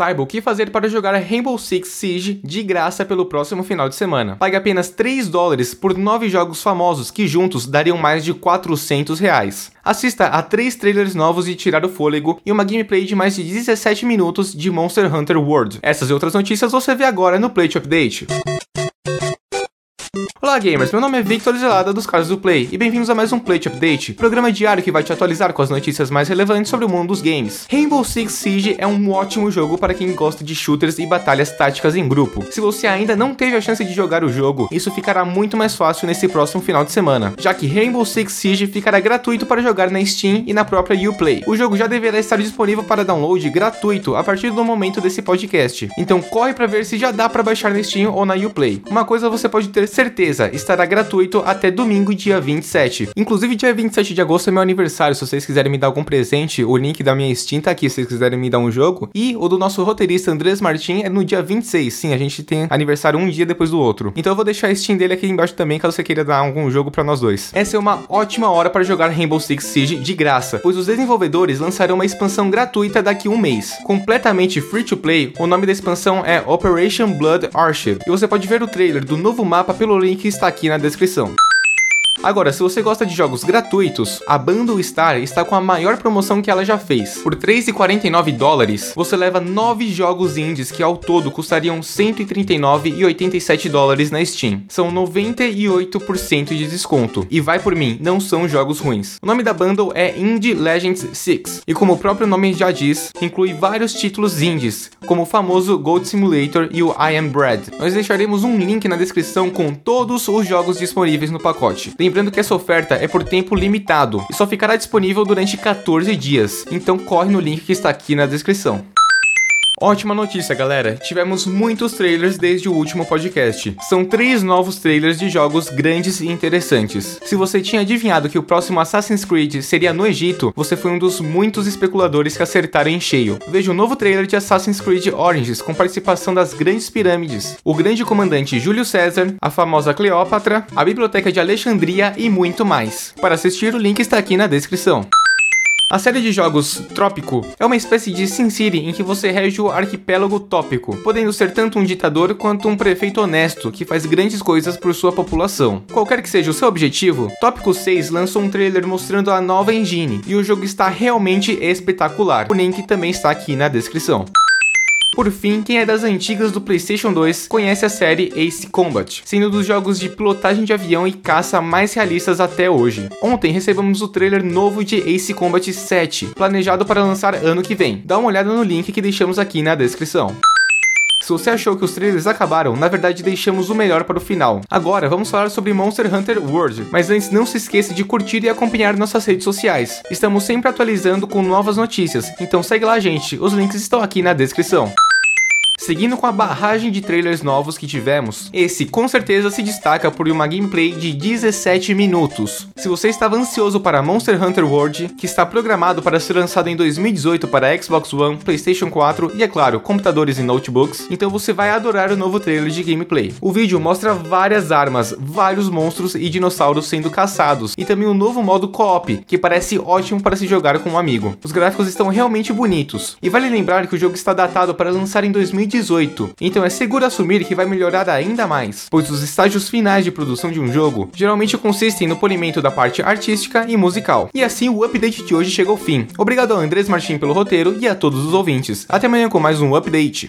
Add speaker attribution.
Speaker 1: saiba o que fazer para jogar Rainbow Six Siege de graça pelo próximo final de semana. Pague apenas 3 dólares por 9 jogos famosos que juntos dariam mais de 400 reais. Assista a 3 trailers novos de tirar o fôlego e uma gameplay de mais de 17 minutos de Monster Hunter World. Essas e outras notícias você vê agora no Play Update. Olá gamers, meu nome é Victor Zelada dos caras do Play e bem-vindos a mais um Play Update, programa diário que vai te atualizar com as notícias mais relevantes sobre o mundo dos games. Rainbow Six Siege é um ótimo jogo para quem gosta de shooters e batalhas táticas em grupo. Se você ainda não teve a chance de jogar o jogo, isso ficará muito mais fácil nesse próximo final de semana, já que Rainbow Six Siege ficará gratuito para jogar na Steam e na própria Uplay. O jogo já deverá estar disponível para download gratuito a partir do momento desse podcast. Então corre para ver se já dá para baixar na Steam ou na Uplay. Uma coisa você pode ter certeza estará gratuito até domingo, dia 27. Inclusive, dia 27 de agosto é meu aniversário. Se vocês quiserem me dar algum presente, o link da minha Steam tá aqui se vocês quiserem me dar um jogo. E o do nosso roteirista Andrés Martin é no dia 26. Sim, a gente tem aniversário um dia depois do outro. Então eu vou deixar a Steam dele aqui embaixo também, caso você queira dar algum jogo para nós dois. Essa é uma ótima hora para jogar Rainbow Six Siege de graça, pois os desenvolvedores lançarão uma expansão gratuita daqui um mês. Completamente free to play, o nome da expansão é Operation Blood Archive. E você pode ver o trailer do novo mapa pelo link está aqui na descrição. Agora, se você gosta de jogos gratuitos, a Bundle Star está com a maior promoção que ela já fez. Por 3,49 dólares, você leva 9 jogos indies que ao todo custariam 139,87 dólares na Steam. São 98% de desconto. E vai por mim, não são jogos ruins. O nome da bundle é Indie Legends 6, e como o próprio nome já diz, inclui vários títulos indies, como o famoso Gold Simulator e o I Am Bread. Nós deixaremos um link na descrição com todos os jogos disponíveis no pacote. Lembrando que essa oferta é por tempo limitado e só ficará disponível durante 14 dias, então corre no link que está aqui na descrição. Ótima notícia, galera! Tivemos muitos trailers desde o último podcast. São três novos trailers de jogos grandes e interessantes. Se você tinha adivinhado que o próximo Assassin's Creed seria no Egito, você foi um dos muitos especuladores que acertaram em cheio. Veja o novo trailer de Assassin's Creed Origins com participação das grandes pirâmides, o grande comandante Júlio César, a famosa Cleópatra, a biblioteca de Alexandria e muito mais. Para assistir, o link está aqui na descrição. A série de jogos Trópico é uma espécie de Sin City em que você rege o arquipélago tópico, podendo ser tanto um ditador quanto um prefeito honesto que faz grandes coisas por sua população. Qualquer que seja o seu objetivo, Tópico 6 lançou um trailer mostrando a nova engine e o jogo está realmente espetacular. O link também está aqui na descrição. Por fim, quem é das antigas do PlayStation 2 conhece a série Ace Combat, sendo dos jogos de pilotagem de avião e caça mais realistas até hoje. Ontem recebemos o trailer novo de Ace Combat 7, planejado para lançar ano que vem. Dá uma olhada no link que deixamos aqui na descrição. Se você achou que os trailers acabaram, na verdade deixamos o melhor para o final. Agora vamos falar sobre Monster Hunter World, mas antes não se esqueça de curtir e acompanhar nossas redes sociais. Estamos sempre atualizando com novas notícias, então segue lá gente, os links estão aqui na descrição. Seguindo com a barragem de trailers novos que tivemos, esse com certeza se destaca por uma gameplay de 17 minutos. Se você estava ansioso para Monster Hunter World, que está programado para ser lançado em 2018 para Xbox One, PlayStation 4 e, é claro, computadores e notebooks, então você vai adorar o novo trailer de gameplay. O vídeo mostra várias armas, vários monstros e dinossauros sendo caçados, e também um novo modo co-op, que parece ótimo para se jogar com um amigo. Os gráficos estão realmente bonitos, e vale lembrar que o jogo está datado para lançar em 2018 2018, então é seguro assumir que vai melhorar ainda mais, pois os estágios finais de produção de um jogo geralmente consistem no polimento da parte artística e musical. E assim o update de hoje chega ao fim. Obrigado ao Andrés Martin pelo roteiro e a todos os ouvintes. Até amanhã com mais um update.